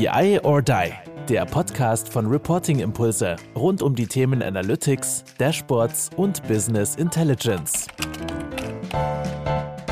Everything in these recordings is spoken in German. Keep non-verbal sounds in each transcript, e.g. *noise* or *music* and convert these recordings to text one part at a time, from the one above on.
BI or Die, der Podcast von Reporting Impulse rund um die Themen Analytics, Dashboards und Business Intelligence.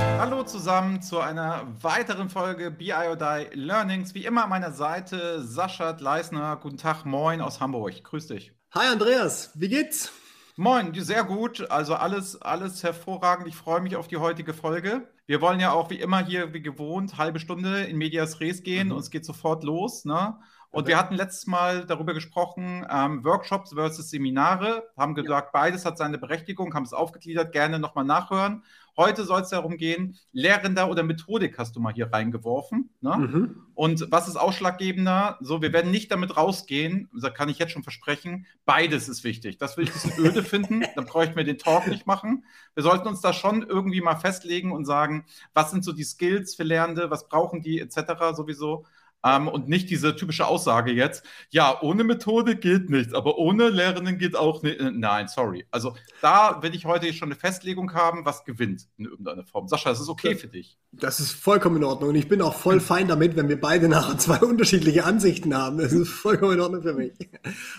Hallo zusammen zu einer weiteren Folge BI or Die Learnings. Wie immer an meiner Seite Sascha Leisner. Guten Tag, moin aus Hamburg. Grüß dich. Hi Andreas, wie geht's? Moin, sehr gut. Also alles, alles hervorragend. Ich freue mich auf die heutige Folge. Wir wollen ja auch wie immer hier, wie gewohnt, halbe Stunde in Medias Res gehen mhm. und es geht sofort los. Ne? Und okay. wir hatten letztes Mal darüber gesprochen, ähm, Workshops versus Seminare, haben gesagt, ja. beides hat seine Berechtigung, haben es aufgegliedert, gerne nochmal nachhören. Heute soll es darum gehen, Lehrender oder Methodik hast du mal hier reingeworfen. Ne? Mhm. Und was ist ausschlaggebender? So, wir werden nicht damit rausgehen, da kann ich jetzt schon versprechen, beides ist wichtig. Das will ich ein bisschen *laughs* öde finden, dann bräuchten wir den Talk nicht machen. Wir sollten uns da schon irgendwie mal festlegen und sagen, was sind so die Skills für Lernende, was brauchen die etc. sowieso. Ähm, und nicht diese typische Aussage jetzt, ja, ohne Methode geht nichts, aber ohne Lehrenden geht auch nicht. Nein, sorry. Also da will ich heute schon eine Festlegung haben, was gewinnt in irgendeiner Form. Sascha, das ist okay für dich. Das ist vollkommen in Ordnung. Und ich bin auch voll fein damit, wenn wir beide nachher zwei unterschiedliche Ansichten haben. Das ist vollkommen in Ordnung für mich.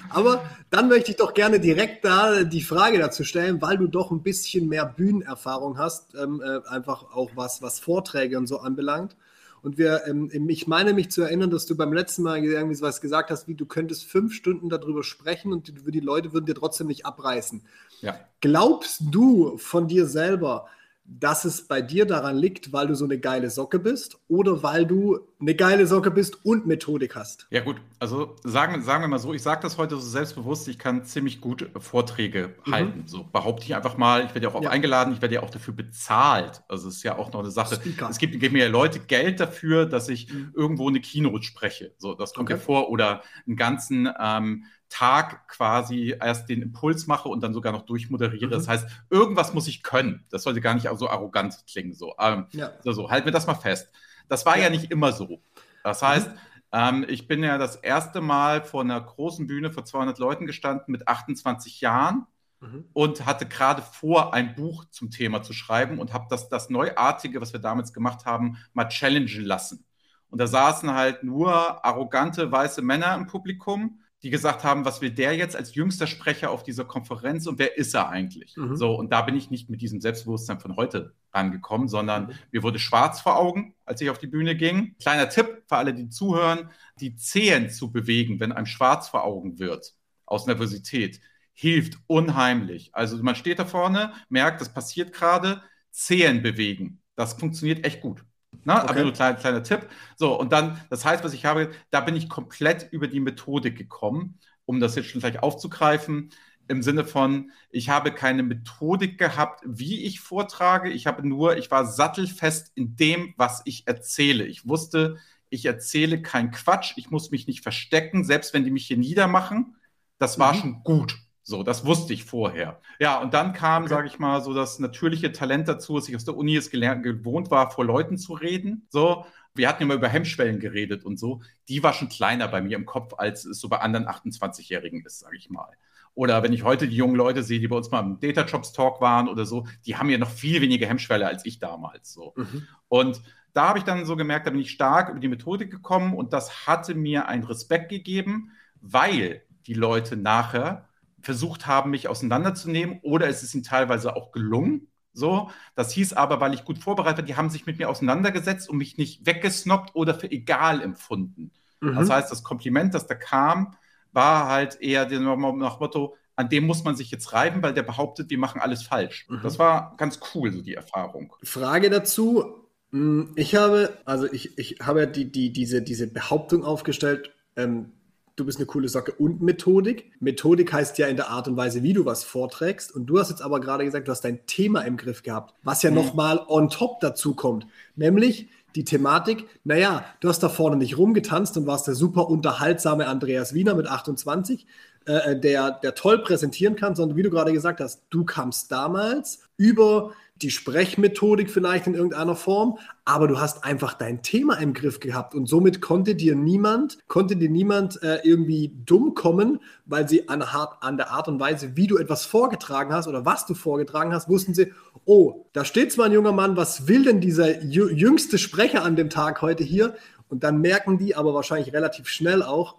Aber dann möchte ich doch gerne direkt da die Frage dazu stellen, weil du doch ein bisschen mehr Bühnenerfahrung hast, ähm, äh, einfach auch was, was Vorträge und so anbelangt. Und wir, ähm, ich meine mich zu erinnern, dass du beim letzten Mal irgendwie was gesagt hast, wie du könntest fünf Stunden darüber sprechen und die, die Leute würden dir trotzdem nicht abreißen. Ja. Glaubst du von dir selber, dass es bei dir daran liegt, weil du so eine geile Socke bist oder weil du eine geile Socke bist und Methodik hast? Ja gut, also sagen, sagen wir mal so, ich sage das heute so selbstbewusst, ich kann ziemlich gut Vorträge mhm. halten. So behaupte ich einfach mal, ich werde ja auch ja. eingeladen, ich werde ja auch dafür bezahlt. Also es ist ja auch noch eine Sache. Speaker. Es gibt, gibt mir ja Leute Geld dafür, dass ich mhm. irgendwo eine Keynote spreche. So, das kommt okay. ja vor. Oder einen ganzen ähm, Tag quasi erst den Impuls mache und dann sogar noch durchmoderiere. Mhm. Das heißt, irgendwas muss ich können. Das sollte gar nicht so arrogant klingen. So, ähm, ja. so, so, halt mir das mal fest. Das war ja, ja nicht immer so. Das heißt, mhm. ähm, ich bin ja das erste Mal vor einer großen Bühne vor 200 Leuten gestanden mit 28 Jahren mhm. und hatte gerade vor, ein Buch zum Thema zu schreiben und habe das, das Neuartige, was wir damals gemacht haben, mal challengen lassen. Und da saßen halt nur arrogante weiße Männer im Publikum die gesagt haben, was will der jetzt als jüngster Sprecher auf dieser Konferenz und wer ist er eigentlich? Mhm. So, und da bin ich nicht mit diesem Selbstbewusstsein von heute rangekommen, sondern mhm. mir wurde schwarz vor Augen, als ich auf die Bühne ging. Kleiner Tipp für alle, die zuhören, die Zehen zu bewegen, wenn einem schwarz vor Augen wird, aus Nervosität, hilft unheimlich. Also man steht da vorne, merkt, das passiert gerade, Zehen bewegen. Das funktioniert echt gut. Ne? Okay. Aber nur ein kleiner, kleiner Tipp. So, und dann, das heißt, was ich habe, da bin ich komplett über die Methodik gekommen, um das jetzt schon gleich aufzugreifen. Im Sinne von, ich habe keine Methodik gehabt, wie ich vortrage. Ich habe nur, ich war sattelfest in dem, was ich erzähle. Ich wusste, ich erzähle keinen Quatsch. Ich muss mich nicht verstecken, selbst wenn die mich hier niedermachen. Das war mhm. schon gut. So, das wusste ich vorher. Ja, und dann kam, sage ich mal, so das natürliche Talent dazu, dass ich aus der Uni es gelernt, gewohnt war, vor Leuten zu reden. So, wir hatten immer über Hemmschwellen geredet und so. Die war schon kleiner bei mir im Kopf, als es so bei anderen 28-Jährigen ist, sage ich mal. Oder wenn ich heute die jungen Leute sehe, die bei uns mal im Data Jobs Talk waren oder so, die haben ja noch viel weniger Hemmschwelle als ich damals. So. Mhm. Und da habe ich dann so gemerkt, da bin ich stark über die Methodik gekommen und das hatte mir einen Respekt gegeben, weil die Leute nachher versucht haben, mich auseinanderzunehmen oder es ist ihnen teilweise auch gelungen. So, das hieß aber, weil ich gut vorbereitet war, die haben sich mit mir auseinandergesetzt und mich nicht weggesnobbt oder für egal empfunden. Mhm. Das heißt, das Kompliment, das da kam, war halt eher nach Motto, an dem muss man sich jetzt reiben, weil der behauptet, wir machen alles falsch. Mhm. Das war ganz cool, so die Erfahrung. Frage dazu. Hm, ich habe, also ich, ich habe die, die, diese, diese Behauptung aufgestellt, ähm, du bist eine coole Socke und Methodik. Methodik heißt ja in der Art und Weise, wie du was vorträgst. Und du hast jetzt aber gerade gesagt, du hast dein Thema im Griff gehabt, was ja mhm. nochmal on top dazu kommt. Nämlich die Thematik, naja, du hast da vorne nicht rumgetanzt und warst der super unterhaltsame Andreas Wiener mit 28, äh, äh, der, der toll präsentieren kann, sondern wie du gerade gesagt hast, du kamst damals über die Sprechmethodik vielleicht in irgendeiner Form, aber du hast einfach dein Thema im Griff gehabt und somit konnte dir niemand, konnte dir niemand äh, irgendwie dumm kommen, weil sie an, an, der Art und Weise, wie du etwas vorgetragen hast oder was du vorgetragen hast, wussten sie, oh, da steht zwar ein junger Mann, was will denn dieser jüngste Sprecher an dem Tag heute hier? Und dann merken die aber wahrscheinlich relativ schnell auch,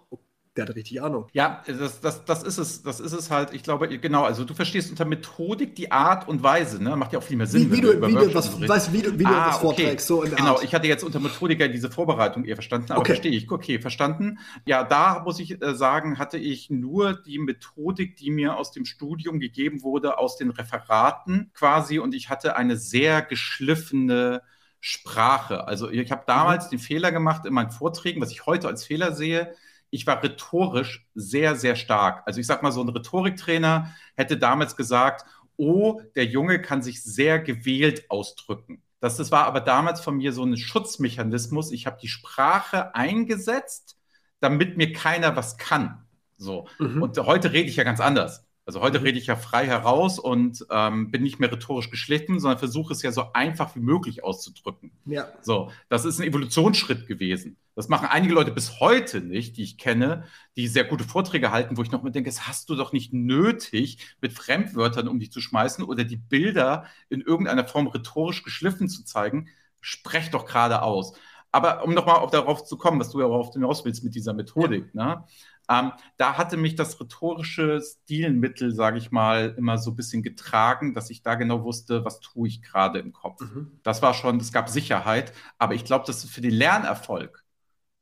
der hat richtig Ahnung. Ja, das, das, das ist es, das ist es halt. Ich glaube, genau, also du verstehst unter Methodik die Art und Weise, ne? Macht ja auch viel mehr Sinn. Wie, wie du, wie du was, weißt, wie du, wie ah, du das okay. vorträgst, so in der Genau, Art. ich hatte jetzt unter Methodiker diese Vorbereitung eher verstanden, aber okay. verstehe ich. Okay, verstanden. Ja, da muss ich äh, sagen, hatte ich nur die Methodik, die mir aus dem Studium gegeben wurde, aus den Referaten quasi, und ich hatte eine sehr geschliffene Sprache. Also ich habe damals mhm. den Fehler gemacht in meinen Vorträgen, was ich heute als Fehler sehe ich war rhetorisch sehr, sehr stark. Also ich sag mal, so ein Rhetoriktrainer hätte damals gesagt, oh, der Junge kann sich sehr gewählt ausdrücken. Das, das war aber damals von mir so ein Schutzmechanismus. Ich habe die Sprache eingesetzt, damit mir keiner was kann. So. Mhm. Und heute rede ich ja ganz anders. Also heute mhm. rede ich ja frei heraus und ähm, bin nicht mehr rhetorisch geschliffen, sondern versuche es ja so einfach wie möglich auszudrücken. Ja. So, das ist ein Evolutionsschritt gewesen. Das machen einige Leute bis heute nicht, die ich kenne, die sehr gute Vorträge halten, wo ich noch mal denke, das hast du doch nicht nötig, mit Fremdwörtern um dich zu schmeißen oder die Bilder in irgendeiner Form rhetorisch geschliffen zu zeigen. Sprech doch gerade aus. Aber um nochmal darauf zu kommen, was du ja darauf hinaus willst mit dieser Methodik, ja. ne? Ähm, da hatte mich das rhetorische Stilmittel, sage ich mal, immer so ein bisschen getragen, dass ich da genau wusste, was tue ich gerade im Kopf. Mhm. Das war schon, es gab Sicherheit, aber ich glaube, das ist für den Lernerfolg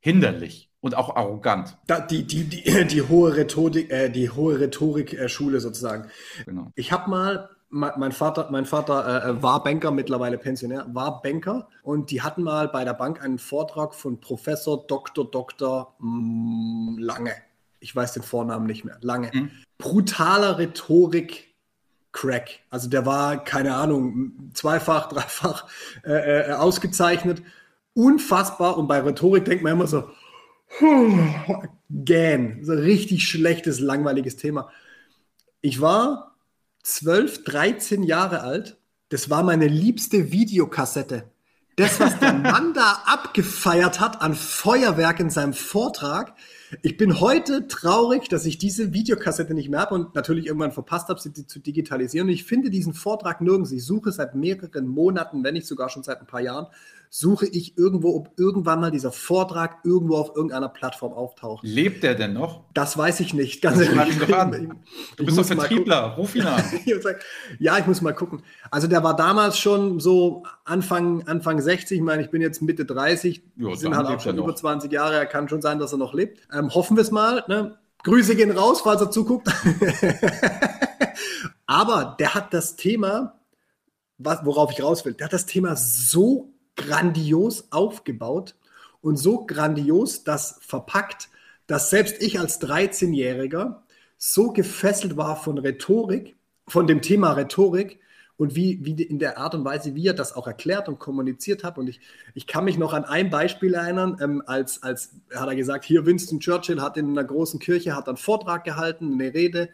hinderlich und auch arrogant. Da, die, die, die, die hohe Rhetorik, äh, die hohe Rhetorik-Schule äh, sozusagen. Genau. Ich habe mal mein Vater, mein Vater äh, war Banker, mittlerweile Pensionär, war Banker und die hatten mal bei der Bank einen Vortrag von Professor Dr. Dr. Lange ich weiß den Vornamen nicht mehr, lange. Mhm. Brutaler Rhetorik. Crack. Also der war, keine Ahnung, zweifach, dreifach äh, äh, ausgezeichnet. Unfassbar. Und bei Rhetorik denkt man immer so, gähn. So richtig schlechtes, langweiliges Thema. Ich war 12, 13 Jahre alt. Das war meine liebste Videokassette. Das, was der *laughs* Mann da abgefeiert hat an Feuerwerk in seinem Vortrag, ich bin heute traurig, dass ich diese Videokassette nicht mehr habe und natürlich irgendwann verpasst habe, sie zu digitalisieren. Und ich finde diesen Vortrag nirgends. Ich suche seit mehreren Monaten, wenn nicht sogar schon seit ein paar Jahren, suche ich irgendwo, ob irgendwann mal dieser Vortrag irgendwo auf irgendeiner Plattform auftaucht. Lebt der denn noch? Das weiß ich nicht. Ganz ehrlich. An. Du bist doch Vertriebler, ruf ihn an. *laughs* ja, ich muss mal gucken. Also der war damals schon so Anfang, Anfang 60, ich meine, ich bin jetzt Mitte 30, jo, sind halt auch schon über 20 Jahre, er kann schon sein, dass er noch lebt. Ähm, hoffen wir es mal. Ne? Grüße gehen raus, falls er zuguckt. *laughs* Aber der hat das Thema, was, worauf ich raus will, der hat das Thema so grandios aufgebaut und so grandios das verpackt, dass selbst ich als 13-Jähriger so gefesselt war von Rhetorik, von dem Thema Rhetorik und wie, wie in der Art und Weise, wie er das auch erklärt und kommuniziert hat. Und ich, ich kann mich noch an ein Beispiel erinnern, ähm, als, als hat er gesagt, hier Winston Churchill hat in einer großen Kirche hat einen Vortrag gehalten, eine Rede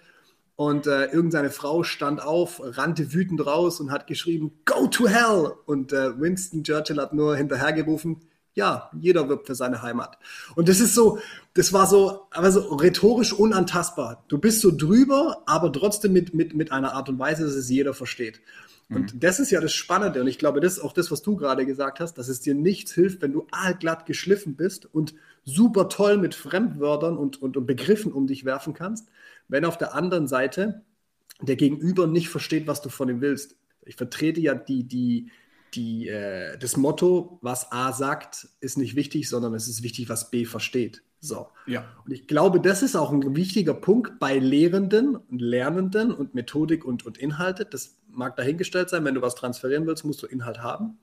und äh, irgendeine Frau stand auf, rannte wütend raus und hat geschrieben, Go to hell! Und äh, Winston Churchill hat nur hinterhergerufen, ja, jeder wirbt für seine Heimat. Und das ist so, das war so, aber so rhetorisch unantastbar. Du bist so drüber, aber trotzdem mit, mit, mit einer Art und Weise, dass es jeder versteht. Und mhm. das ist ja das Spannende. Und ich glaube, das ist auch das, was du gerade gesagt hast, dass es dir nichts hilft, wenn du allglatt geschliffen bist und super toll mit Fremdwörtern und, und, und Begriffen um dich werfen kannst, wenn auf der anderen Seite der Gegenüber nicht versteht, was du von ihm willst. Ich vertrete ja die, die, die, äh, das Motto, was A sagt, ist nicht wichtig, sondern es ist wichtig, was B versteht. So. Ja. Und ich glaube, das ist auch ein wichtiger Punkt bei Lehrenden und Lernenden und Methodik und, und Inhalte. Das mag dahingestellt sein, wenn du was transferieren willst, musst du Inhalt haben.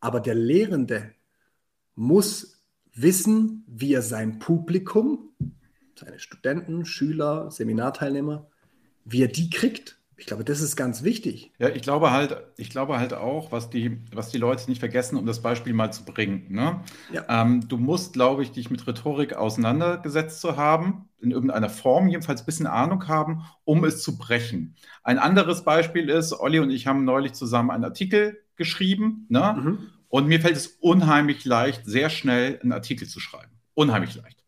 Aber der Lehrende muss wissen, wie er sein Publikum, seine Studenten, Schüler, Seminarteilnehmer, wie er die kriegt. Ich glaube, das ist ganz wichtig. Ja, ich glaube halt, ich glaube halt auch, was die, was die Leute nicht vergessen, um das Beispiel mal zu bringen. Ne? Ja. Ähm, du musst, glaube ich, dich mit Rhetorik auseinandergesetzt zu haben, in irgendeiner Form, jedenfalls ein bisschen Ahnung haben, um es zu brechen. Ein anderes Beispiel ist, Olli und ich haben neulich zusammen einen Artikel geschrieben, ne? Mhm. Und mir fällt es unheimlich leicht, sehr schnell einen Artikel zu schreiben. Unheimlich leicht.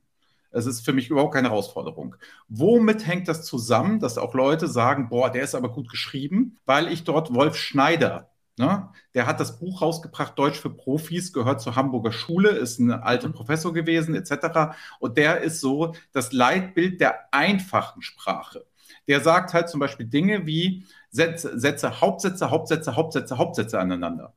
Es ist für mich überhaupt keine Herausforderung. Womit hängt das zusammen, dass auch Leute sagen, boah, der ist aber gut geschrieben, weil ich dort Wolf Schneider Ne? Der hat das Buch rausgebracht, Deutsch für Profis, gehört zur Hamburger Schule, ist ein alter mhm. Professor gewesen, etc. Und der ist so das Leitbild der einfachen Sprache. Der sagt halt zum Beispiel Dinge wie Sätze, Sätze Hauptsätze, Hauptsätze, Hauptsätze, Hauptsätze aneinander.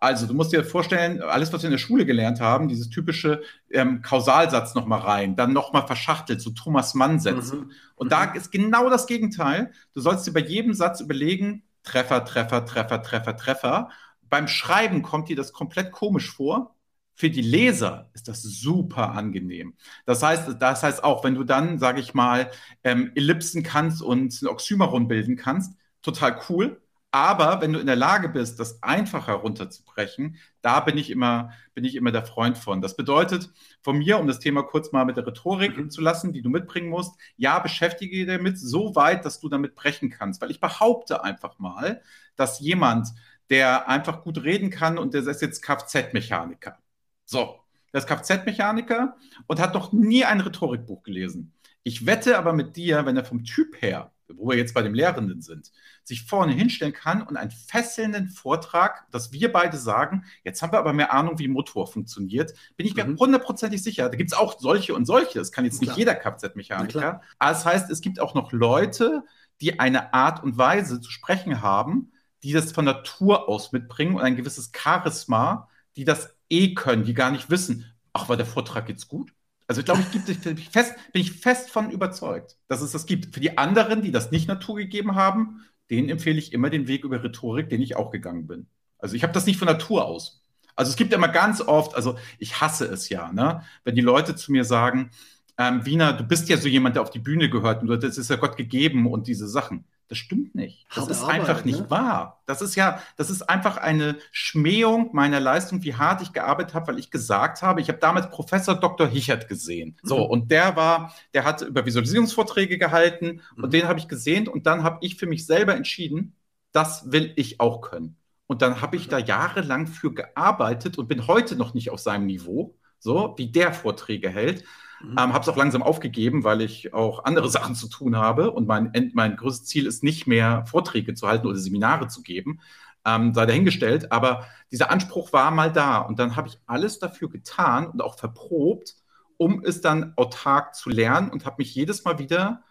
Also, du musst dir vorstellen, alles, was wir in der Schule gelernt haben, dieses typische ähm, Kausalsatz nochmal rein, dann nochmal verschachtelt, so Thomas Mann-Sätze. Mhm. Und mhm. da ist genau das Gegenteil. Du sollst dir bei jedem Satz überlegen, Treffer, Treffer, Treffer, Treffer, Treffer. Beim Schreiben kommt dir das komplett komisch vor. Für die Leser ist das super angenehm. Das heißt, das heißt auch, wenn du dann, sage ich mal, ähm, Ellipsen kannst und ein Oxymoron bilden kannst, total cool. Aber wenn du in der Lage bist, das einfacher runterzubrechen, da bin ich immer, bin ich immer der Freund von. Das bedeutet von mir, um das Thema kurz mal mit der Rhetorik mhm. zu lassen, die du mitbringen musst, ja, beschäftige dich damit so weit, dass du damit brechen kannst. Weil ich behaupte einfach mal, dass jemand, der einfach gut reden kann und der ist jetzt Kfz-Mechaniker. So, der ist Kfz-Mechaniker und hat noch nie ein Rhetorikbuch gelesen. Ich wette aber mit dir, wenn er vom Typ her wo wir jetzt bei dem Lehrenden sind, sich vorne hinstellen kann und einen fesselnden Vortrag, dass wir beide sagen, jetzt haben wir aber mehr Ahnung, wie Motor funktioniert, bin ich mir mhm. hundertprozentig sicher. Da gibt es auch solche und solche. Das kann jetzt nicht jeder Kfz-Mechaniker. Aber das heißt, es gibt auch noch Leute, die eine Art und Weise zu sprechen haben, die das von Natur aus mitbringen und ein gewisses Charisma, die das eh können, die gar nicht wissen, ach, war der Vortrag jetzt gut? Also ich glaube, ich gibt, bin, ich fest, bin ich fest von überzeugt, dass es das gibt. Für die anderen, die das nicht naturgegeben haben, denen empfehle ich immer den Weg über Rhetorik, den ich auch gegangen bin. Also ich habe das nicht von Natur aus. Also es gibt immer ganz oft, also ich hasse es ja, ne? wenn die Leute zu mir sagen, ähm, Wiener, du bist ja so jemand, der auf die Bühne gehört und das ist ja Gott gegeben und diese Sachen. Das stimmt nicht. Das Harte ist Arbeit, einfach nicht ne? wahr. Das ist ja, das ist einfach eine Schmähung meiner Leistung, wie hart ich gearbeitet habe, weil ich gesagt habe, ich habe damals Professor Dr. Hichert gesehen. So, mhm. und der war, der hat über Visualisierungsvorträge gehalten mhm. und den habe ich gesehen und dann habe ich für mich selber entschieden, das will ich auch können. Und dann habe ich da jahrelang für gearbeitet und bin heute noch nicht auf seinem Niveau, so wie der Vorträge hält. Mhm. Ähm, habe es auch langsam aufgegeben, weil ich auch andere *laughs* Sachen zu tun habe und mein, mein größtes Ziel ist nicht mehr Vorträge zu halten oder Seminare zu geben, ähm, sei dahingestellt. Aber dieser Anspruch war mal da und dann habe ich alles dafür getan und auch verprobt, um es dann autark zu lernen und habe mich jedes Mal wieder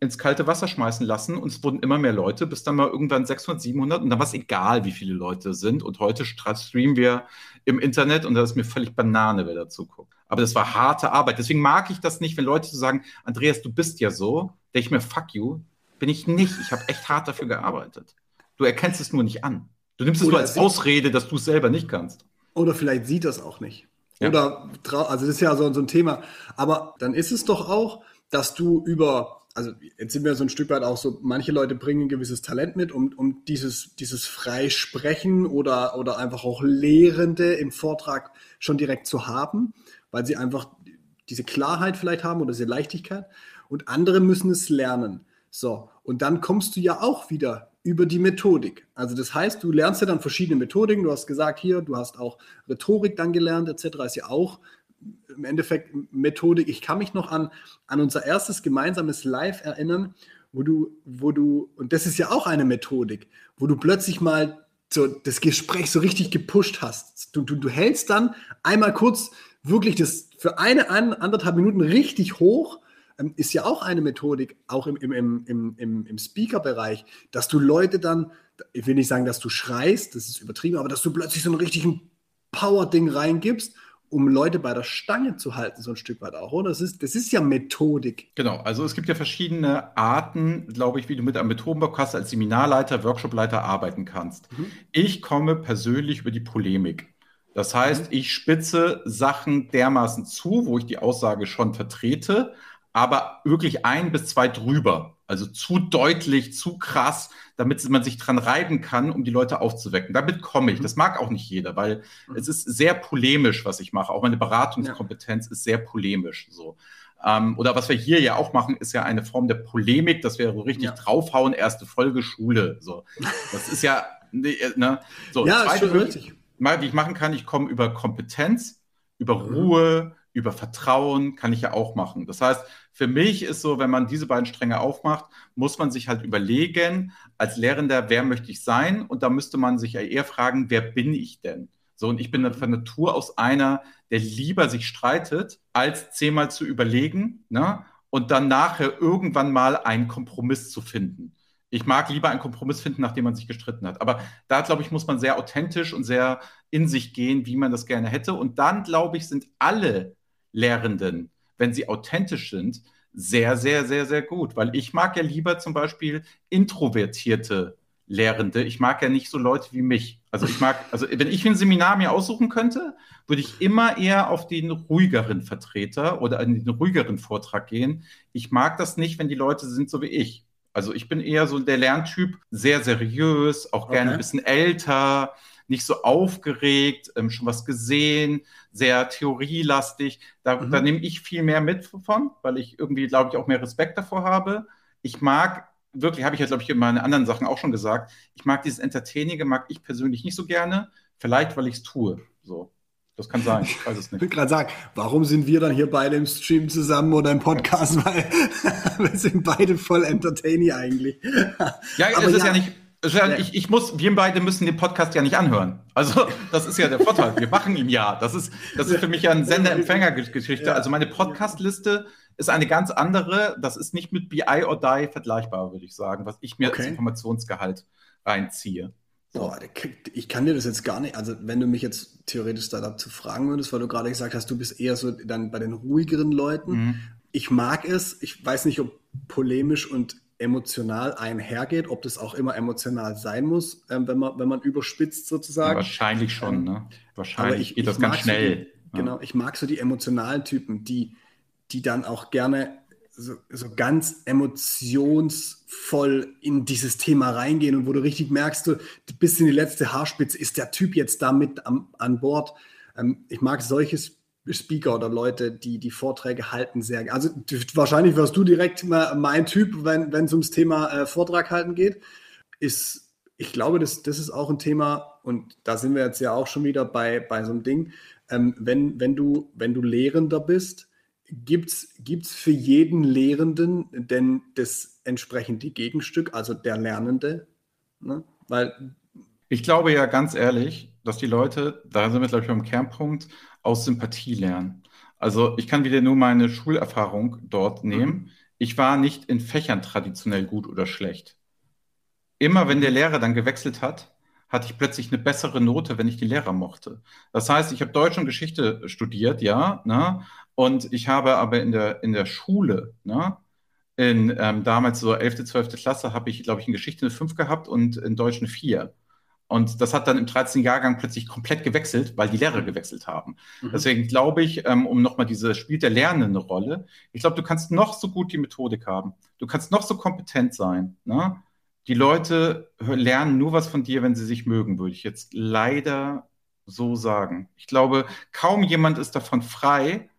ins kalte Wasser schmeißen lassen und es wurden immer mehr Leute, bis dann mal irgendwann 600, 700 und dann war es egal, wie viele Leute sind und heute streamen wir im Internet und da ist mir völlig Banane, wer dazu guckt. Aber das war harte Arbeit. Deswegen mag ich das nicht, wenn Leute so sagen, Andreas, du bist ja so. Denke ich mir, fuck you. Bin ich nicht. Ich habe echt hart dafür gearbeitet. Du erkennst es nur nicht an. Du nimmst es nur als Ausrede, dass du es selber nicht kannst. Oder vielleicht sieht das auch nicht. Ja. Oder, also das ist ja so, so ein Thema. Aber dann ist es doch auch, dass du über also jetzt sind wir so ein Stück weit auch so, manche Leute bringen ein gewisses Talent mit, um, um dieses, dieses Freisprechen oder, oder einfach auch Lehrende im Vortrag schon direkt zu haben weil sie einfach diese Klarheit vielleicht haben oder diese Leichtigkeit. Und andere müssen es lernen. So, und dann kommst du ja auch wieder über die Methodik. Also das heißt, du lernst ja dann verschiedene Methodiken. Du hast gesagt, hier, du hast auch Rhetorik dann gelernt, etc. Ist ja auch im Endeffekt Methodik. Ich kann mich noch an, an unser erstes gemeinsames Live erinnern, wo du, wo du, und das ist ja auch eine Methodik, wo du plötzlich mal so das Gespräch so richtig gepusht hast. Du, du, du hältst dann einmal kurz wirklich das für eine, anderthalb Minuten richtig hoch, ähm, ist ja auch eine Methodik, auch im, im, im, im, im Speaker-Bereich, dass du Leute dann, ich will nicht sagen, dass du schreist, das ist übertrieben, aber dass du plötzlich so einen richtigen Power-Ding reingibst, um Leute bei der Stange zu halten, so ein Stück weit auch, oder? Das ist, das ist ja Methodik. Genau, also es gibt ja verschiedene Arten, glaube ich, wie du mit einem Methodenblock hast, als Seminarleiter, Workshopleiter arbeiten kannst. Mhm. Ich komme persönlich über die Polemik. Das heißt, mhm. ich spitze Sachen dermaßen zu, wo ich die Aussage schon vertrete, aber wirklich ein bis zwei drüber. Also zu deutlich, zu krass, damit man sich dran reiben kann, um die Leute aufzuwecken. Damit komme ich. Mhm. Das mag auch nicht jeder, weil mhm. es ist sehr polemisch, was ich mache. Auch meine Beratungskompetenz ja. ist sehr polemisch. So. Ähm, oder was wir hier ja auch machen, ist ja eine Form der Polemik, dass wir so richtig ja. draufhauen, erste Folge Schule. So. *laughs* Das ist ja, ne, so, ja, zweite, ist schon wie ich machen kann, ich komme über Kompetenz, über mhm. Ruhe, über Vertrauen kann ich ja auch machen. Das heißt, für mich ist so, wenn man diese beiden Stränge aufmacht, muss man sich halt überlegen, als Lehrender, wer möchte ich sein? Und da müsste man sich ja eher fragen, wer bin ich denn? So, und ich bin von Natur aus einer, der lieber sich streitet, als zehnmal zu überlegen, ne? Und dann nachher irgendwann mal einen Kompromiss zu finden. Ich mag lieber einen Kompromiss finden, nachdem man sich gestritten hat. Aber da, glaube ich, muss man sehr authentisch und sehr in sich gehen, wie man das gerne hätte. Und dann, glaube ich, sind alle Lehrenden, wenn sie authentisch sind, sehr, sehr, sehr, sehr gut. Weil ich mag ja lieber zum Beispiel introvertierte Lehrende. Ich mag ja nicht so Leute wie mich. Also ich mag, also wenn ich ein Seminar mir aussuchen könnte, würde ich immer eher auf den ruhigeren Vertreter oder in den ruhigeren Vortrag gehen. Ich mag das nicht, wenn die Leute sind so wie ich. Also ich bin eher so der Lerntyp, sehr seriös, auch gerne okay. ein bisschen älter, nicht so aufgeregt, ähm, schon was gesehen, sehr theorielastig. Da, mhm. da nehme ich viel mehr mit von, weil ich irgendwie, glaube ich, auch mehr Respekt davor habe. Ich mag wirklich, habe ich jetzt, glaube ich, in meinen anderen Sachen auch schon gesagt, ich mag dieses Entertainige, mag ich persönlich nicht so gerne. Vielleicht, weil ich es tue. So. Das kann sein, ich weiß es nicht. Ich will gerade sagen, warum sind wir dann hier beide im Stream zusammen oder im Podcast? *laughs* Weil *laughs* wir sind beide voll entertaining eigentlich. Ja, Aber es ist ja, ja nicht ich, ich, muss, wir beide müssen den Podcast ja nicht anhören. Also, das ist ja der Vorteil. Wir machen ihn ja. Das ist, das ist für mich ja eine Sender-Empfänger-Geschichte. Also, meine Podcast-Liste ist eine ganz andere. Das ist nicht mit BI or Die vergleichbar, würde ich sagen, was ich mir okay. als Informationsgehalt reinziehe. So. ich kann dir das jetzt gar nicht, also wenn du mich jetzt theoretisch da dazu fragen würdest, weil du gerade gesagt hast, du bist eher so dann bei den ruhigeren Leuten. Mhm. Ich mag es, ich weiß nicht, ob polemisch und emotional einhergeht, ob das auch immer emotional sein muss, ähm, wenn, man, wenn man überspitzt sozusagen. Ja, wahrscheinlich schon, ne? Wahrscheinlich ich, geht das ganz schnell. So die, ja. Genau, ich mag so die emotionalen Typen, die, die dann auch gerne so, so ganz emotionsvoll in dieses Thema reingehen und wo du richtig merkst, du bis in die letzte Haarspitze ist der Typ jetzt da mit am, an Bord. Ähm, ich mag solches Speaker oder Leute, die die Vorträge halten, sehr. Also wahrscheinlich wirst du direkt mein Typ, wenn es ums Thema äh, Vortrag halten geht. Ist, ich glaube, das, das ist auch ein Thema, und da sind wir jetzt ja auch schon wieder bei, bei so einem Ding. Ähm, wenn, wenn, du, wenn du Lehrender bist, gibt es für jeden Lehrenden denn das entsprechende Gegenstück, also der Lernende? Ne? Weil ich glaube ja ganz ehrlich, dass die Leute, da sind wir, glaube ich, beim Kernpunkt, aus Sympathie lernen. Also ich kann wieder nur meine Schulerfahrung dort mhm. nehmen. Mhm. Ich war nicht in Fächern traditionell gut oder schlecht. Immer wenn der Lehrer dann gewechselt hat, hatte ich plötzlich eine bessere Note, wenn ich die Lehrer mochte. Das heißt, ich habe Deutsch und Geschichte studiert, ja, ne? und ich habe aber in der, in der Schule, ne? in ähm, damals so 11., 12. Klasse, habe ich, glaube ich, in Geschichte eine 5 gehabt und in Deutsch eine 4. Und das hat dann im 13. Jahrgang plötzlich komplett gewechselt, weil die Lehrer gewechselt haben. Mhm. Deswegen glaube ich, ähm, um nochmal diese, spielt der Lernen eine Rolle. Ich glaube, du kannst noch so gut die Methodik haben. Du kannst noch so kompetent sein. Ne? Die Leute lernen nur was von dir, wenn sie sich mögen, würde ich jetzt leider so sagen. Ich glaube, kaum jemand ist davon frei,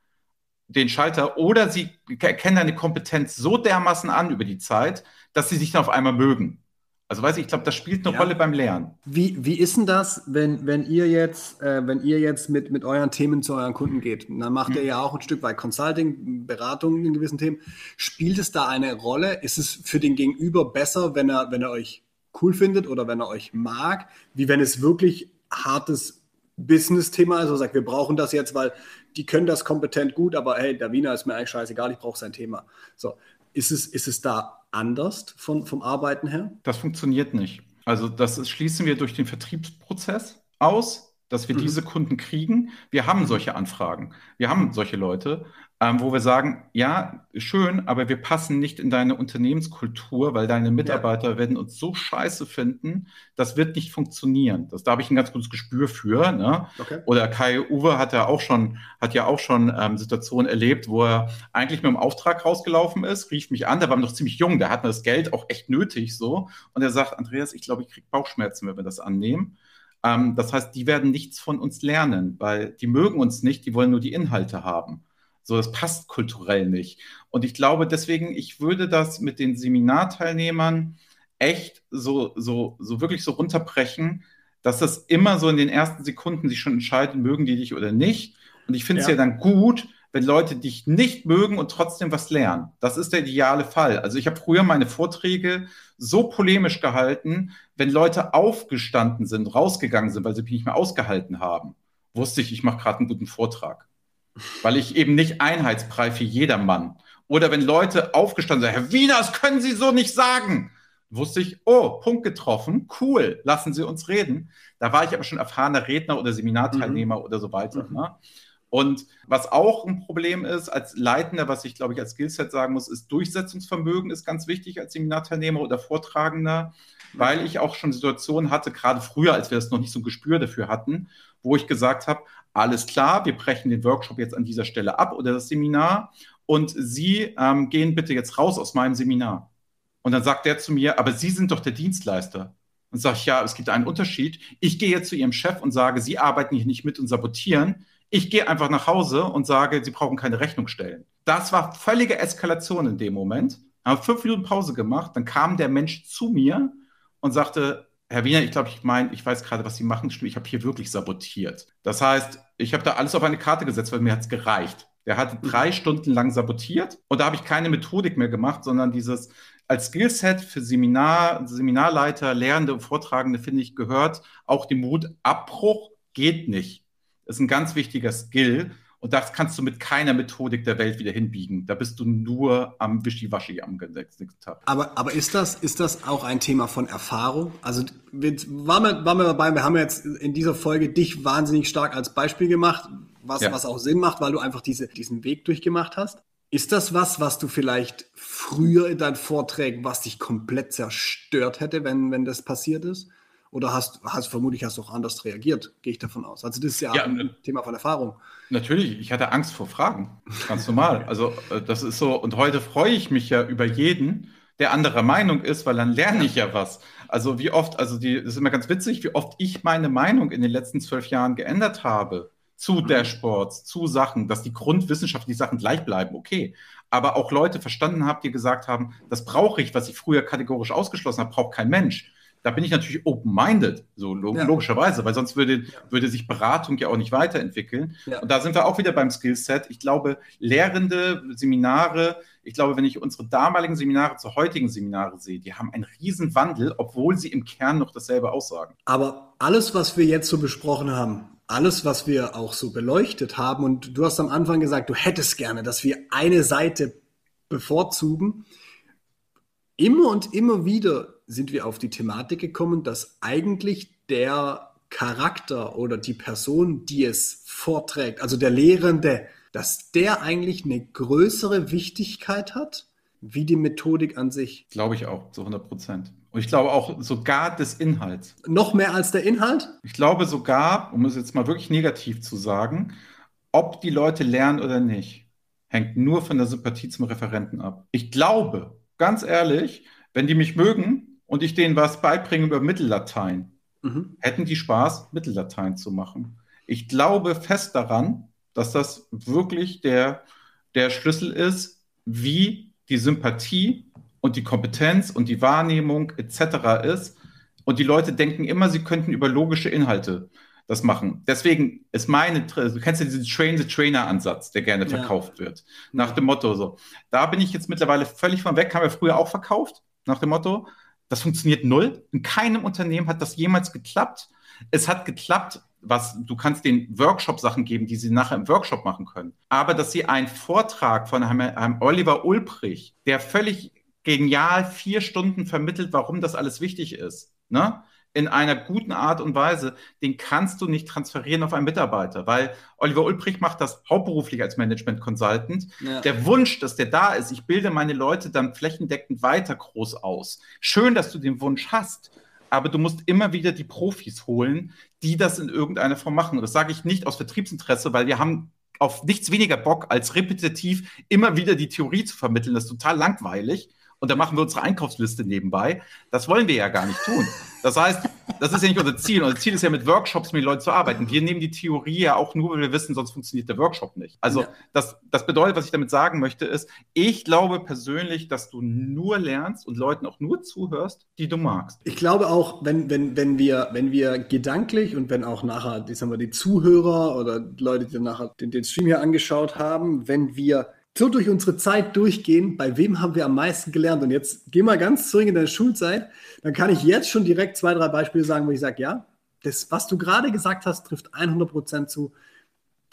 den Schalter, oder sie erkennen deine Kompetenz so dermaßen an über die Zeit, dass sie sich dann auf einmal mögen. Also weiß ich, ich glaube, das spielt eine ja. Rolle beim Lernen. Wie, wie ist denn das, wenn, wenn ihr jetzt, äh, wenn ihr jetzt mit, mit euren Themen zu euren Kunden geht? Dann macht hm. ihr ja auch ein Stück weit Consulting, Beratung in gewissen Themen. Spielt es da eine Rolle? Ist es für den Gegenüber besser, wenn er, wenn er euch cool findet oder wenn er euch mag, wie wenn es wirklich hartes Business-Thema ist, also sagt, wir brauchen das jetzt, weil die können das kompetent gut, aber hey, der Wiener ist mir eigentlich scheißegal, ich brauche sein Thema. So, ist es, ist es da anders von, vom Arbeiten her? Das funktioniert nicht. Also das schließen wir durch den Vertriebsprozess aus, dass wir mhm. diese Kunden kriegen. Wir haben solche Anfragen. Wir haben solche Leute ähm, wo wir sagen, ja, schön, aber wir passen nicht in deine Unternehmenskultur, weil deine Mitarbeiter ja. werden uns so scheiße finden, das wird nicht funktionieren. Das, da habe ich ein ganz gutes Gespür für. Ne? Okay. Oder Kai Uwe hat ja auch schon, hat ja auch schon ähm, Situationen erlebt, wo er eigentlich mit dem Auftrag rausgelaufen ist, rief mich an, der war noch ziemlich jung, der hat das Geld auch echt nötig so. Und er sagt, Andreas, ich glaube, ich kriege Bauchschmerzen, wenn wir das annehmen. Ähm, das heißt, die werden nichts von uns lernen, weil die mögen uns nicht, die wollen nur die Inhalte haben. So, das passt kulturell nicht. Und ich glaube deswegen, ich würde das mit den Seminarteilnehmern echt so, so, so wirklich so runterbrechen, dass das immer so in den ersten Sekunden sich schon entscheiden, mögen die dich oder nicht. Und ich finde es ja. ja dann gut, wenn Leute dich nicht mögen und trotzdem was lernen. Das ist der ideale Fall. Also ich habe früher meine Vorträge so polemisch gehalten, wenn Leute aufgestanden sind, rausgegangen sind, weil sie mich nicht mehr ausgehalten haben, wusste ich, ich mache gerade einen guten Vortrag. Weil ich eben nicht Einheitsbrei für jedermann. Oder wenn Leute aufgestanden sind, Herr Wiener, das können Sie so nicht sagen wusste ich, oh, Punkt getroffen, cool, lassen Sie uns reden. Da war ich aber schon erfahrener Redner oder Seminarteilnehmer mhm. oder so weiter. Mhm. Ne? Und was auch ein Problem ist, als Leitender, was ich glaube ich als Skillset sagen muss, ist Durchsetzungsvermögen ist ganz wichtig als Seminarteilnehmer oder Vortragender, weil ich auch schon Situationen hatte, gerade früher, als wir das noch nicht so ein Gespür dafür hatten, wo ich gesagt habe, alles klar, wir brechen den Workshop jetzt an dieser Stelle ab oder das Seminar und Sie ähm, gehen bitte jetzt raus aus meinem Seminar. Und dann sagt der zu mir, aber Sie sind doch der Dienstleister. Und sage ich, ja, es gibt einen Unterschied. Ich gehe jetzt zu Ihrem Chef und sage, Sie arbeiten hier nicht mit und sabotieren. Ich gehe einfach nach Hause und sage, Sie brauchen keine Rechnung stellen. Das war völlige Eskalation in dem Moment. Haben fünf Minuten Pause gemacht. Dann kam der Mensch zu mir und sagte, Herr Wiener, ich glaube, ich meine, ich weiß gerade, was Sie machen. Ich habe hier wirklich sabotiert. Das heißt, ich habe da alles auf eine Karte gesetzt, weil mir hat es gereicht. Der hat drei Stunden lang sabotiert und da habe ich keine Methodik mehr gemacht, sondern dieses, als Skillset für Seminar, Seminarleiter, Lehrende und Vortragende, finde ich, gehört auch die Mut, Abbruch geht nicht. Das ist ein ganz wichtiger Skill. Und das kannst du mit keiner Methodik der Welt wieder hinbiegen. Da bist du nur am Wischiwaschi am nächsten Tag. Aber, aber ist, das, ist das auch ein Thema von Erfahrung? Also waren, wir, waren wir dabei, wir haben jetzt in dieser Folge dich wahnsinnig stark als Beispiel gemacht, was, ja. was auch Sinn macht, weil du einfach diese, diesen Weg durchgemacht hast. Ist das was, was du vielleicht früher in deinen Vorträgen, was dich komplett zerstört hätte, wenn, wenn das passiert ist? Oder hast, hast vermutlich hast du auch anders reagiert, gehe ich davon aus. Also das ist ja, ja ein Thema von Erfahrung. Natürlich, ich hatte Angst vor Fragen, ganz normal. Also äh, das ist so, und heute freue ich mich ja über jeden, der anderer Meinung ist, weil dann lerne ich ja was. Also wie oft, also die, das ist immer ganz witzig, wie oft ich meine Meinung in den letzten zwölf Jahren geändert habe zu mhm. Dashboards, zu Sachen, dass die grundwissenschaftlichen Sachen gleich bleiben, okay. Aber auch Leute verstanden habt, die gesagt haben, das brauche ich, was ich früher kategorisch ausgeschlossen habe, braucht kein Mensch. Da bin ich natürlich open-minded, so log ja. logischerweise, weil sonst würde, würde sich Beratung ja auch nicht weiterentwickeln. Ja. Und da sind wir auch wieder beim Skillset. Ich glaube, Lehrende, Seminare, ich glaube, wenn ich unsere damaligen Seminare zu heutigen Seminare sehe, die haben einen riesen Wandel, obwohl sie im Kern noch dasselbe aussagen. Aber alles, was wir jetzt so besprochen haben, alles, was wir auch so beleuchtet haben, und du hast am Anfang gesagt, du hättest gerne, dass wir eine Seite bevorzugen. Immer und immer wieder sind wir auf die Thematik gekommen, dass eigentlich der Charakter oder die Person, die es vorträgt, also der Lehrende, dass der eigentlich eine größere Wichtigkeit hat wie die Methodik an sich. Glaube ich auch, zu 100 Prozent. Und ich glaube auch sogar des Inhalts. Noch mehr als der Inhalt? Ich glaube sogar, um es jetzt mal wirklich negativ zu sagen, ob die Leute lernen oder nicht, hängt nur von der Sympathie zum Referenten ab. Ich glaube, ganz ehrlich, wenn die mich mögen und ich denen was beibringe über Mittellatein, mhm. hätten die Spaß, Mittellatein zu machen. Ich glaube fest daran, dass das wirklich der, der Schlüssel ist, wie die Sympathie und die Kompetenz und die Wahrnehmung etc. ist. Und die Leute denken immer, sie könnten über logische Inhalte das machen. Deswegen ist meine, du kennst ja diesen Train-the-Trainer-Ansatz, der gerne ja. verkauft wird. Nach dem Motto so. Da bin ich jetzt mittlerweile völlig von weg, haben wir früher auch verkauft, nach dem Motto, das funktioniert null. In keinem Unternehmen hat das jemals geklappt. Es hat geklappt, was du kannst den Workshop-Sachen geben, die sie nachher im Workshop machen können. Aber dass sie einen Vortrag von einem Oliver Ulbrich, der völlig genial vier Stunden vermittelt, warum das alles wichtig ist, ne? In einer guten Art und Weise, den kannst du nicht transferieren auf einen Mitarbeiter, weil Oliver Ulbrich macht das hauptberuflich als Management Consultant. Ja. Der Wunsch, dass der da ist, ich bilde meine Leute dann flächendeckend weiter groß aus. Schön, dass du den Wunsch hast, aber du musst immer wieder die Profis holen, die das in irgendeiner Form machen. Und das sage ich nicht aus Vertriebsinteresse, weil wir haben auf nichts weniger Bock, als repetitiv immer wieder die Theorie zu vermitteln. Das ist total langweilig und dann machen wir unsere Einkaufsliste nebenbei. Das wollen wir ja gar nicht tun. Das heißt, das ist ja nicht unser Ziel. Unser Ziel ist ja mit Workshops mit Leuten zu arbeiten. Wir nehmen die Theorie ja auch nur, weil wir wissen, sonst funktioniert der Workshop nicht. Also ja. das, das bedeutet, was ich damit sagen möchte, ist, ich glaube persönlich, dass du nur lernst und Leuten auch nur zuhörst, die du magst. Ich glaube auch, wenn, wenn, wenn, wir, wenn wir gedanklich und wenn auch nachher, die, sagen wir, die Zuhörer oder Leute, die nachher den, den Stream hier angeschaut haben, wenn wir so durch unsere Zeit durchgehen, bei wem haben wir am meisten gelernt? Und jetzt geh mal ganz zurück in deine Schulzeit, dann kann ich jetzt schon direkt zwei, drei Beispiele sagen, wo ich sage, ja, das, was du gerade gesagt hast, trifft 100% zu.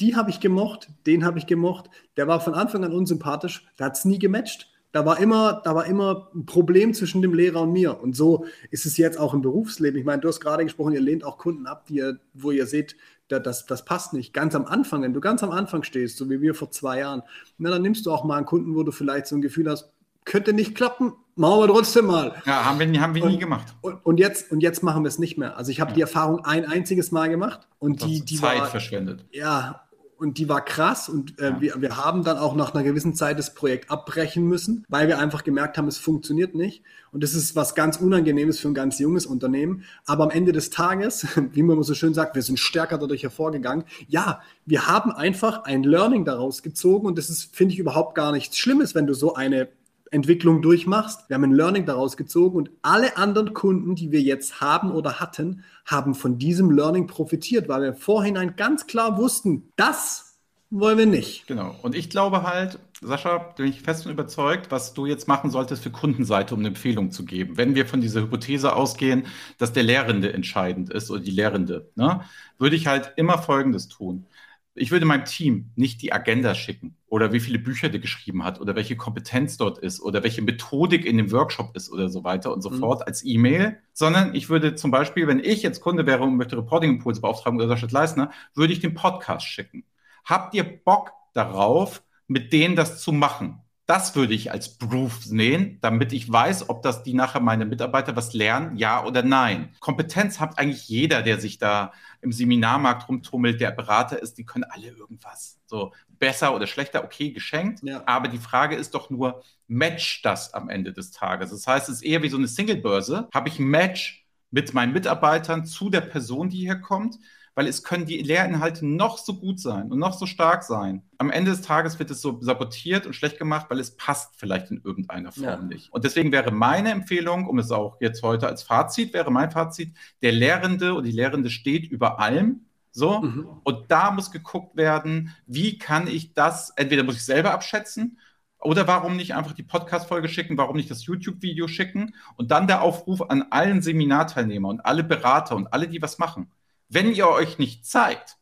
Die habe ich gemocht, den habe ich gemocht. Der war von Anfang an unsympathisch, der hat es nie gematcht. Da war, immer, da war immer ein Problem zwischen dem Lehrer und mir. Und so ist es jetzt auch im Berufsleben. Ich meine, du hast gerade gesprochen, ihr lehnt auch Kunden ab, die ihr, wo ihr seht, das, das passt nicht. Ganz am Anfang, wenn du ganz am Anfang stehst, so wie wir vor zwei Jahren, na, dann nimmst du auch mal einen Kunden, wo du vielleicht so ein Gefühl hast, könnte nicht klappen, machen wir trotzdem mal. Ja, haben wir, haben wir und, nie gemacht. Und, und, jetzt, und jetzt machen wir es nicht mehr. Also ich habe ja. die Erfahrung ein einziges Mal gemacht und die, die Zeit war, verschwendet. Ja, und die war krass und äh, ja. wir, wir haben dann auch nach einer gewissen Zeit das Projekt abbrechen müssen, weil wir einfach gemerkt haben, es funktioniert nicht. Und das ist was ganz Unangenehmes für ein ganz junges Unternehmen. Aber am Ende des Tages, *laughs* wie man so schön sagt, wir sind stärker dadurch hervorgegangen. Ja, wir haben einfach ein Learning daraus gezogen und das ist, finde ich, überhaupt gar nichts Schlimmes, wenn du so eine Entwicklung durchmachst. Wir haben ein Learning daraus gezogen und alle anderen Kunden, die wir jetzt haben oder hatten, haben von diesem Learning profitiert, weil wir Vorhinein ganz klar wussten, das wollen wir nicht. Genau. Und ich glaube halt, Sascha, bin ich fest und überzeugt, was du jetzt machen solltest für Kundenseite, um eine Empfehlung zu geben. Wenn wir von dieser Hypothese ausgehen, dass der Lehrende entscheidend ist oder die Lehrende, ne, würde ich halt immer Folgendes tun ich würde meinem Team nicht die Agenda schicken oder wie viele Bücher der geschrieben hat oder welche Kompetenz dort ist oder welche Methodik in dem Workshop ist oder so weiter und so mhm. fort als E-Mail, sondern ich würde zum Beispiel, wenn ich jetzt Kunde wäre und möchte Reporting-Impulse beauftragen oder Sascha Leisner, würde ich den Podcast schicken. Habt ihr Bock darauf, mit denen das zu machen? Das würde ich als Proof sehen, damit ich weiß, ob das die nachher meine Mitarbeiter was lernen, ja oder nein. Kompetenz hat eigentlich jeder, der sich da im Seminarmarkt rumtummelt, der Berater ist, die können alle irgendwas. So besser oder schlechter, okay, geschenkt. Ja. Aber die Frage ist doch nur, match das am Ende des Tages? Das heißt, es ist eher wie so eine Single-Börse. Habe ich ein Match mit meinen Mitarbeitern zu der Person, die hier kommt? Weil es können die Lehrinhalte noch so gut sein und noch so stark sein. Am Ende des Tages wird es so sabotiert und schlecht gemacht, weil es passt vielleicht in irgendeiner Form ja. nicht. Und deswegen wäre meine Empfehlung, um es auch jetzt heute als Fazit, wäre mein Fazit, der Lehrende und die Lehrende steht über allem. So, mhm. und da muss geguckt werden, wie kann ich das, entweder muss ich selber abschätzen oder warum nicht einfach die Podcast-Folge schicken? Warum nicht das YouTube-Video schicken? Und dann der Aufruf an allen Seminarteilnehmer und alle Berater und alle, die was machen. Wenn ihr euch nicht zeigt,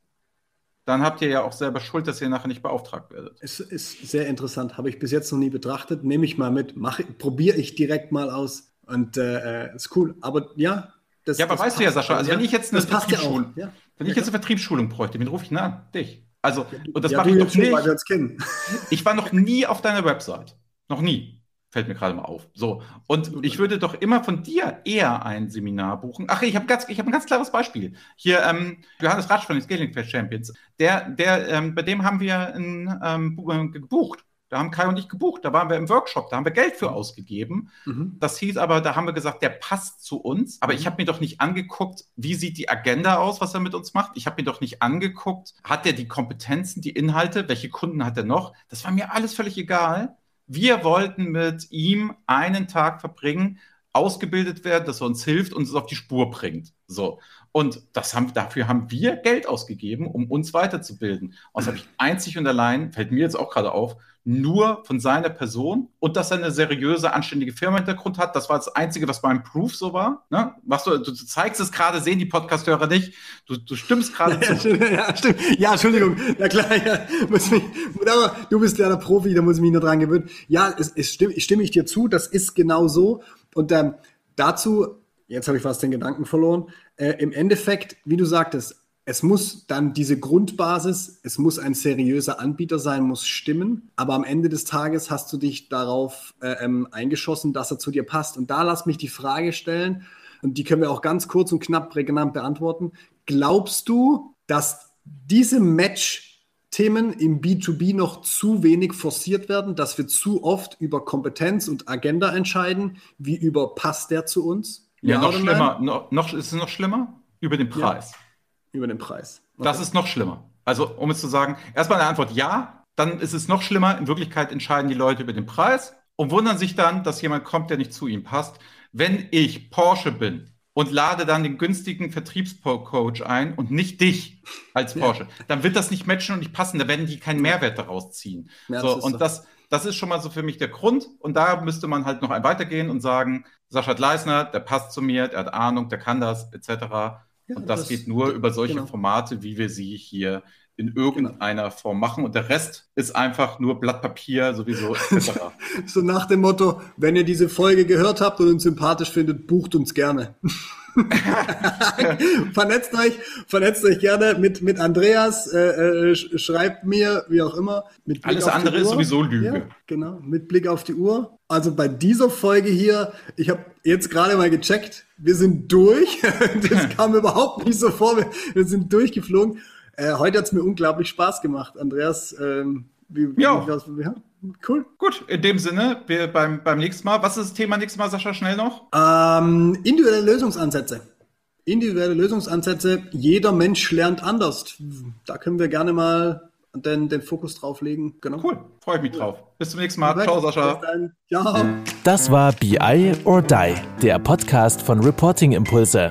dann habt ihr ja auch selber Schuld, dass ihr nachher nicht beauftragt werdet. Es ist sehr interessant, habe ich bis jetzt noch nie betrachtet. Nehme ich mal mit, probiere ich direkt mal aus und äh, äh, ist cool. Aber ja, das Ja, aber das weißt du ja, Sascha, also ja, wenn ich jetzt eine Vertriebsschulung, ja wenn ich jetzt eine Vertriebsschulung bräuchte, wen rufe ich denn an? Dich. Also, und das mache ich doch nicht. Ich war noch nie auf deiner Website. Noch nie. Fällt mir gerade mal auf. So. Und ich würde doch immer von dir eher ein Seminar buchen. Ach, ich habe ganz, ich ein ganz klares Beispiel. Hier, ähm, Johannes Ratsch von den Scaling Fest Champions. Der, der, ähm, bei dem haben wir ein, ähm, äh, gebucht. Da haben Kai und ich gebucht. Da waren wir im Workshop. Da haben wir Geld für mhm. ausgegeben. Mhm. Das hieß aber, da haben wir gesagt, der passt zu uns. Aber mhm. ich habe mir doch nicht angeguckt, wie sieht die Agenda aus, was er mit uns macht. Ich habe mir doch nicht angeguckt, hat er die Kompetenzen, die Inhalte, welche Kunden hat er noch. Das war mir alles völlig egal wir wollten mit ihm einen Tag verbringen, ausgebildet werden, dass er uns hilft und uns auf die Spur bringt. So. Und das haben, dafür haben wir Geld ausgegeben, um uns weiterzubilden. Und das habe ich einzig und allein, fällt mir jetzt auch gerade auf, nur von seiner Person und dass er eine seriöse, anständige Firma im Hintergrund hat. Das war das Einzige, was beim Proof so war. Ne? Was du, du zeigst es gerade, sehen die Podcast-Hörer nicht. Du, du stimmst gerade ja, zu. Ja, stimmt. Ja, Entschuldigung. Ja, klar, ja. Muss mich, aber du bist ja der Profi, da muss ich mich nur dran gewöhnen. Ja, es, es stimme, stimme ich dir zu. Das ist genau so. Und ähm, dazu, jetzt habe ich fast den Gedanken verloren. Äh, Im Endeffekt, wie du sagtest, es muss dann diese Grundbasis, es muss ein seriöser Anbieter sein, muss stimmen. Aber am Ende des Tages hast du dich darauf äh, ähm, eingeschossen, dass er zu dir passt. Und da lass mich die Frage stellen, und die können wir auch ganz kurz und knapp prägnant beantworten. Glaubst du, dass diese Match Themen im B2B noch zu wenig forciert werden, dass wir zu oft über Kompetenz und Agenda entscheiden, wie über passt der zu uns? Ja, noch schlimmer, noch, noch, ist es noch schlimmer? Über den Preis. Ja, über den Preis. Okay. Das ist noch schlimmer. Also, um es zu sagen, erstmal eine Antwort ja, dann ist es noch schlimmer. In Wirklichkeit entscheiden die Leute über den Preis und wundern sich dann, dass jemand kommt, der nicht zu ihnen passt. Wenn ich Porsche bin und lade dann den günstigen Vertriebscoach ein und nicht dich als Porsche, ja. dann wird das nicht matchen und nicht passen. Da werden die keinen Mehrwert daraus ziehen. Ja, so, und so. das, das ist schon mal so für mich der Grund. Und da müsste man halt noch ein weitergehen und sagen, Sascha Gleisner, der passt zu mir, der hat Ahnung, der kann das, etc. Ja, und das, das, geht nur über solche genau. Formate, wie wir sie hier in irgendeiner genau. Form machen und der Rest ist einfach nur Blatt Papier sowieso etc. *laughs* so nach dem Motto, wenn ihr diese Folge gehört habt und uns sympathisch findet, bucht uns gerne. *laughs* vernetzt euch, vernetzt euch gerne mit, mit Andreas, äh, äh, schreibt mir, wie auch immer. Alles andere ist sowieso Lüge. Ja, genau, mit Blick auf die Uhr. Also bei dieser Folge hier, ich habe jetzt gerade mal gecheckt, wir sind durch. *laughs* das kam überhaupt nicht so vor, wir, wir sind durchgeflogen. Äh, heute hat es mir unglaublich Spaß gemacht, Andreas. Ähm, wie, wie, ja. Cool. Gut, in dem Sinne, wir beim, beim nächsten Mal. Was ist das Thema nächstes Mal, Sascha, schnell noch? Ähm, individuelle Lösungsansätze. Individuelle Lösungsansätze. Jeder Mensch lernt anders. Da können wir gerne mal den, den Fokus drauf legen. Genau. Cool, freue ich mich drauf. Bis zum nächsten Mal. Ciao, Sascha. Ciao. Das war BI or Die, der Podcast von Reporting Impulse.